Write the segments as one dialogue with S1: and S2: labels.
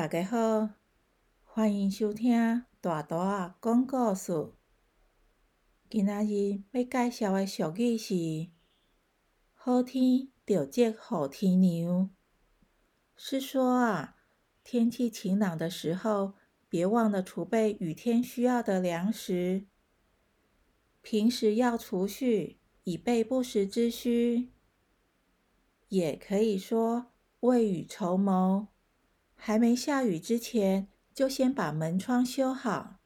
S1: 大家好，欢迎收听大大啊讲故事。今仔日要介绍的俗语是“好天就接好天娘”，是说啊，天气晴朗的时候，别忘了储备雨天需要的粮食。平时要储蓄，以备不时之需。也可以说未雨绸缪。还没下雨之前，就先把门窗修好。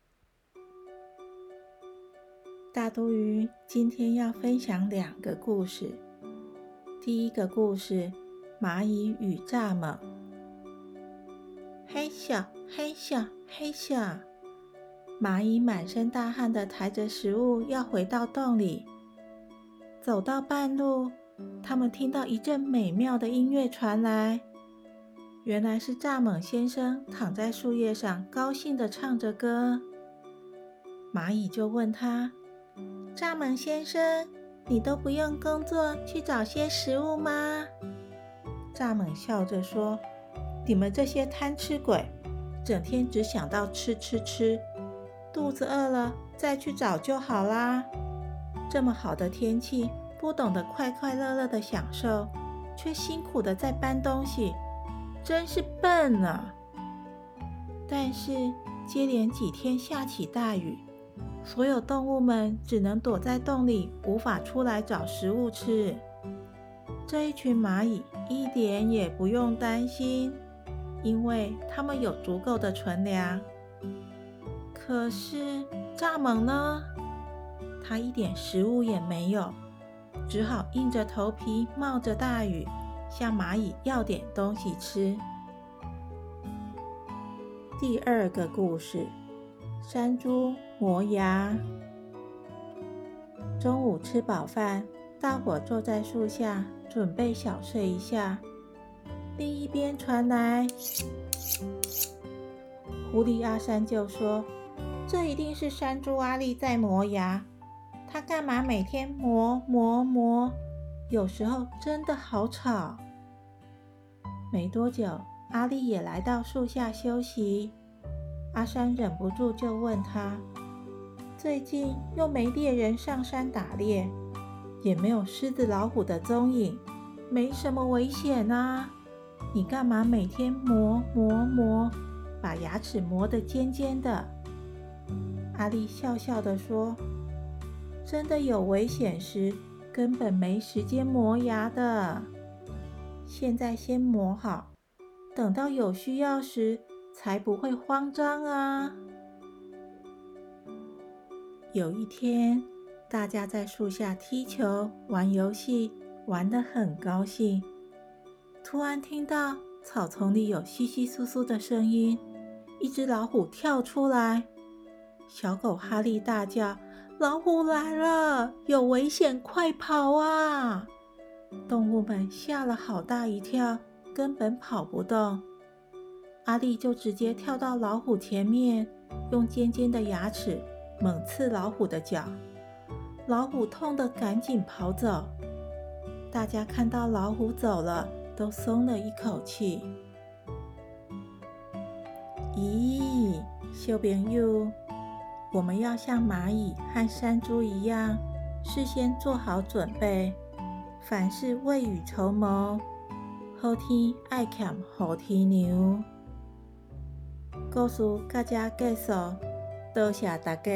S1: 大都鱼今天要分享两个故事。第一个故事：蚂蚁与蚱蜢。嘿咻嘿咻嘿咻，蚂蚁满身大汗的抬着食物要回到洞里。走到半路，他们听到一阵美妙的音乐传来。原来是蚱蜢先生躺在树叶上，高兴地唱着歌。蚂蚁就问他：“蚱蜢先生，你都不用工作去找些食物吗？”蚱蜢笑着说：“你们这些贪吃鬼，整天只想到吃吃吃，肚子饿了再去找就好啦。这么好的天气，不懂得快快乐乐的享受，却辛苦的在搬东西。”真是笨啊！但是接连几天下起大雨，所有动物们只能躲在洞里，无法出来找食物吃。这一群蚂蚁一点也不用担心，因为它们有足够的存粮。可是蚱蜢呢？它一点食物也没有，只好硬着头皮冒着大雨。向蚂蚁要点东西吃。第二个故事：山猪磨牙。中午吃饱饭，大伙坐在树下准备小睡一下。另一边传来，狐狸阿三就说：“这一定是山猪阿力在磨牙。他干嘛每天磨磨磨？有时候真的好吵。”没多久，阿丽也来到树下休息。阿山忍不住就问他：“最近又没猎人上山打猎，也没有狮子、老虎的踪影，没什么危险啊？你干嘛每天磨磨磨，把牙齿磨得尖尖的？”阿丽笑笑地说：“真的有危险时，根本没时间磨牙的。”现在先磨好，等到有需要时才不会慌张啊。有一天，大家在树下踢球、玩游戏，玩得很高兴。突然听到草丛里有窸窸窣窣的声音，一只老虎跳出来。小狗哈利大叫：“老虎来了，有危险，快跑啊！”动物们吓了好大一跳，根本跑不动。阿丽就直接跳到老虎前面，用尖尖的牙齿猛刺老虎的脚。老虎痛得赶紧跑走。大家看到老虎走了，都松了一口气。咦，小朋友，我们要像蚂蚁和山猪一样，事先做好准备。凡事未雨绸缪，好天爱欠好天娘。故事到这结束，多谢大家。